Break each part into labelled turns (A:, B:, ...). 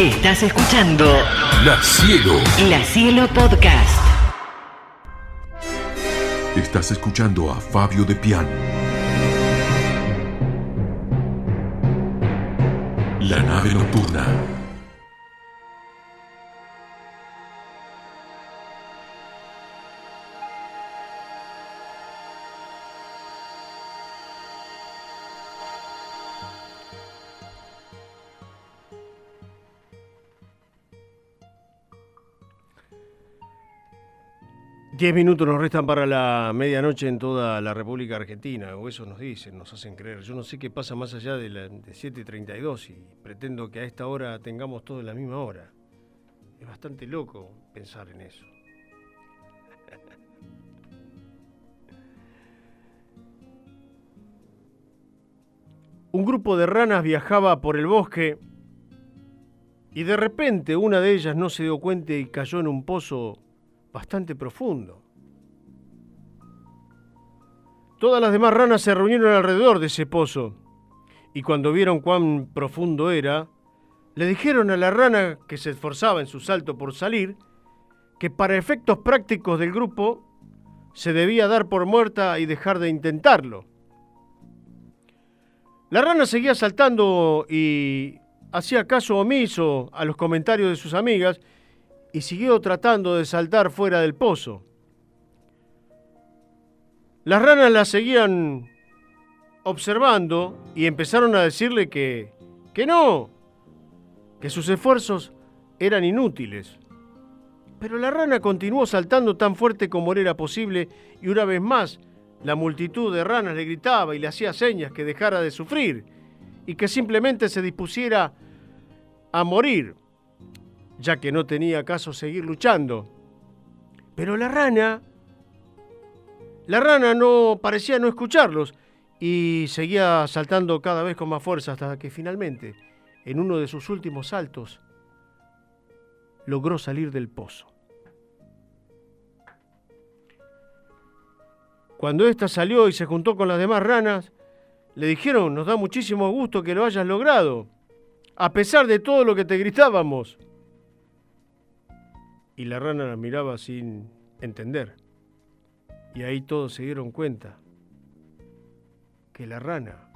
A: Estás escuchando
B: La Cielo.
A: La Cielo Podcast.
B: Estás escuchando a Fabio de Pian. La nave nocturna.
C: Diez minutos nos restan para la medianoche en toda la República Argentina, o eso nos dicen, nos hacen creer. Yo no sé qué pasa más allá de, de 7.32 y pretendo que a esta hora tengamos todo en la misma hora. Es bastante loco pensar en eso. Un grupo de ranas viajaba por el bosque y de repente una de ellas no se dio cuenta y cayó en un pozo bastante profundo. Todas las demás ranas se reunieron alrededor de ese pozo y cuando vieron cuán profundo era, le dijeron a la rana que se esforzaba en su salto por salir que para efectos prácticos del grupo se debía dar por muerta y dejar de intentarlo. La rana seguía saltando y hacía caso omiso a los comentarios de sus amigas y siguió tratando de saltar fuera del pozo. Las ranas la seguían observando y empezaron a decirle que, que no, que sus esfuerzos eran inútiles. Pero la rana continuó saltando tan fuerte como era posible y una vez más la multitud de ranas le gritaba y le hacía señas que dejara de sufrir y que simplemente se dispusiera a morir, ya que no tenía caso seguir luchando. Pero la rana, la rana no parecía no escucharlos y seguía saltando cada vez con más fuerza hasta que finalmente, en uno de sus últimos saltos, logró salir del pozo. Cuando ésta salió y se juntó con las demás ranas, le dijeron, nos da muchísimo gusto que lo hayas logrado, a pesar de todo lo que te gritábamos. Y la rana la miraba sin entender. Y ahí todos se dieron cuenta que la rana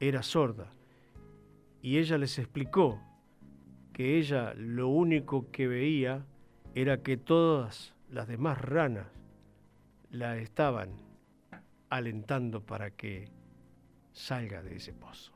C: era sorda. Y ella les explicó que ella lo único que veía era que todas las demás ranas la estaban alentando para que salga de ese pozo.